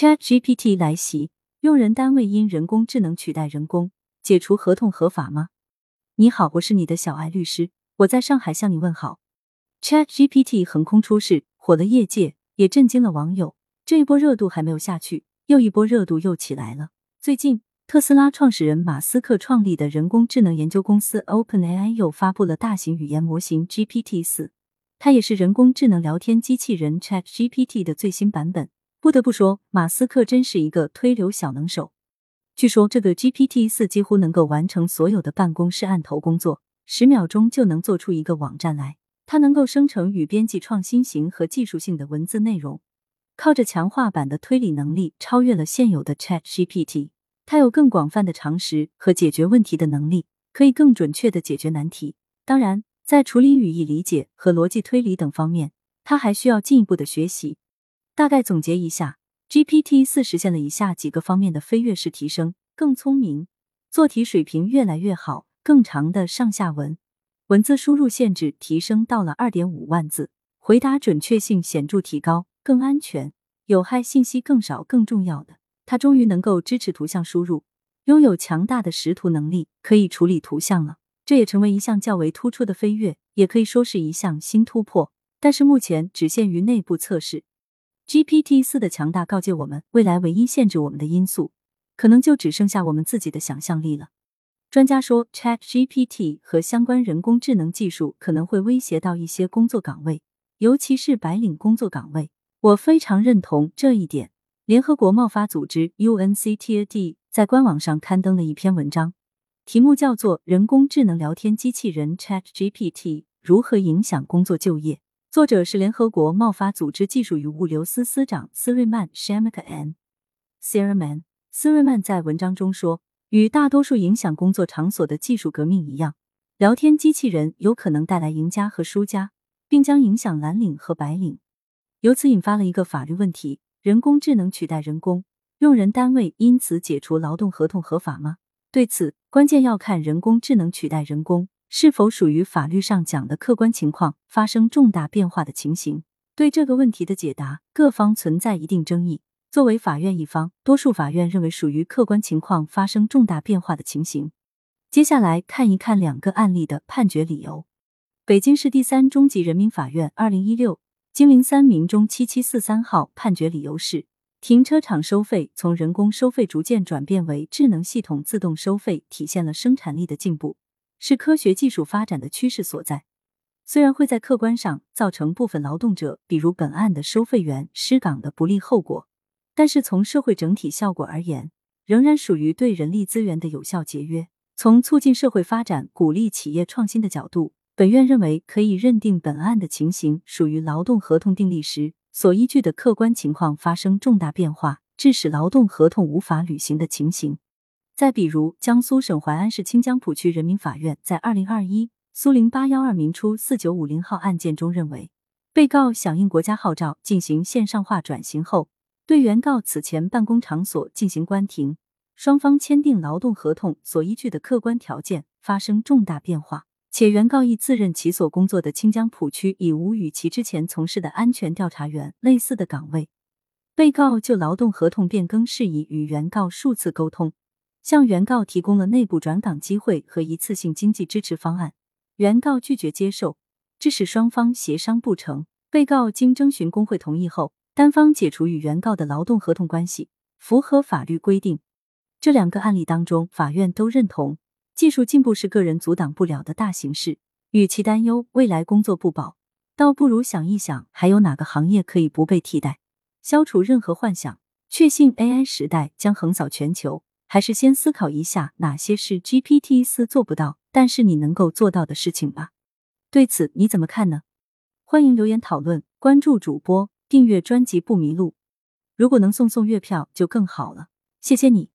ChatGPT 来袭，用人单位因人工智能取代人工，解除合同合法吗？你好，我是你的小爱律师，我在上海向你问好。ChatGPT 横空出世，火了业界，也震惊了网友。这一波热度还没有下去，又一波热度又起来了。最近，特斯拉创始人马斯克创立的人工智能研究公司 OpenAI 又发布了大型语言模型 GPT 四，它也是人工智能聊天机器人 ChatGPT 的最新版本。不得不说，马斯克真是一个推流小能手。据说，这个 GPT 四几乎能够完成所有的办公室案头工作，十秒钟就能做出一个网站来。它能够生成与编辑创新型和技术性的文字内容，靠着强化版的推理能力，超越了现有的 Chat GPT。它有更广泛的常识和解决问题的能力，可以更准确的解决难题。当然，在处理语义理解和逻辑推理等方面，它还需要进一步的学习。大概总结一下，GPT 四实现了以下几个方面的飞跃式提升：更聪明，做题水平越来越好，更长的上下文。文字输入限制提升到了二点五万字，回答准确性显著提高，更安全，有害信息更少。更重要的，它终于能够支持图像输入，拥有强大的识图能力，可以处理图像了。这也成为一项较为突出的飞跃，也可以说是一项新突破。但是目前只限于内部测试。GPT 四的强大告诫我们，未来唯一限制我们的因素，可能就只剩下我们自己的想象力了。专家说，Chat GPT 和相关人工智能技术可能会威胁到一些工作岗位，尤其是白领工作岗位。我非常认同这一点。联合国贸发组织 UNCTAD 在官网上刊登了一篇文章，题目叫做《人工智能聊天机器人 Chat GPT 如何影响工作就业》，作者是联合国贸发组织技术与物流司司长斯瑞曼 （Shamik N. s i r a m a n 斯瑞曼在文章中说。与大多数影响工作场所的技术革命一样，聊天机器人有可能带来赢家和输家，并将影响蓝领和白领。由此引发了一个法律问题：人工智能取代人工，用人单位因此解除劳动合同合法吗？对此，关键要看人工智能取代人工是否属于法律上讲的客观情况发生重大变化的情形。对这个问题的解答，各方存在一定争议。作为法院一方，多数法院认为属于客观情况发生重大变化的情形。接下来看一看两个案例的判决理由。北京市第三中级人民法院二零一六京零三民中七七四三号判决理由是：停车场收费从人工收费逐渐转变为智能系统自动收费，体现了生产力的进步，是科学技术发展的趋势所在。虽然会在客观上造成部分劳动者，比如本案的收费员失岗的不利后果。但是从社会整体效果而言，仍然属于对人力资源的有效节约。从促进社会发展、鼓励企业创新的角度，本院认为可以认定本案的情形属于劳动合同订立时所依据的客观情况发生重大变化，致使劳动合同无法履行的情形。再比如，江苏省淮安市清江浦区人民法院在二零二一苏零八幺二民初四九五零号案件中认为，被告响应国家号召进行线上化转型后。对原告此前办公场所进行关停，双方签订劳动合同所依据的客观条件发生重大变化，且原告亦自认其所工作的清江浦区已无与其之前从事的安全调查员类似的岗位。被告就劳动合同变更事宜与原告数次沟通，向原告提供了内部转岗机会和一次性经济支持方案，原告拒绝接受，致使双方协商不成。被告经征询工会同意后。单方解除与原告的劳动合同关系，符合法律规定。这两个案例当中，法院都认同技术进步是个人阻挡不了的大形势。与其担忧未来工作不保，倒不如想一想，还有哪个行业可以不被替代？消除任何幻想，确信 AI 时代将横扫全球，还是先思考一下哪些是 GPT 四做不到，但是你能够做到的事情吧？对此你怎么看呢？欢迎留言讨论，关注主播。订阅专辑不迷路，如果能送送月票就更好了，谢谢你。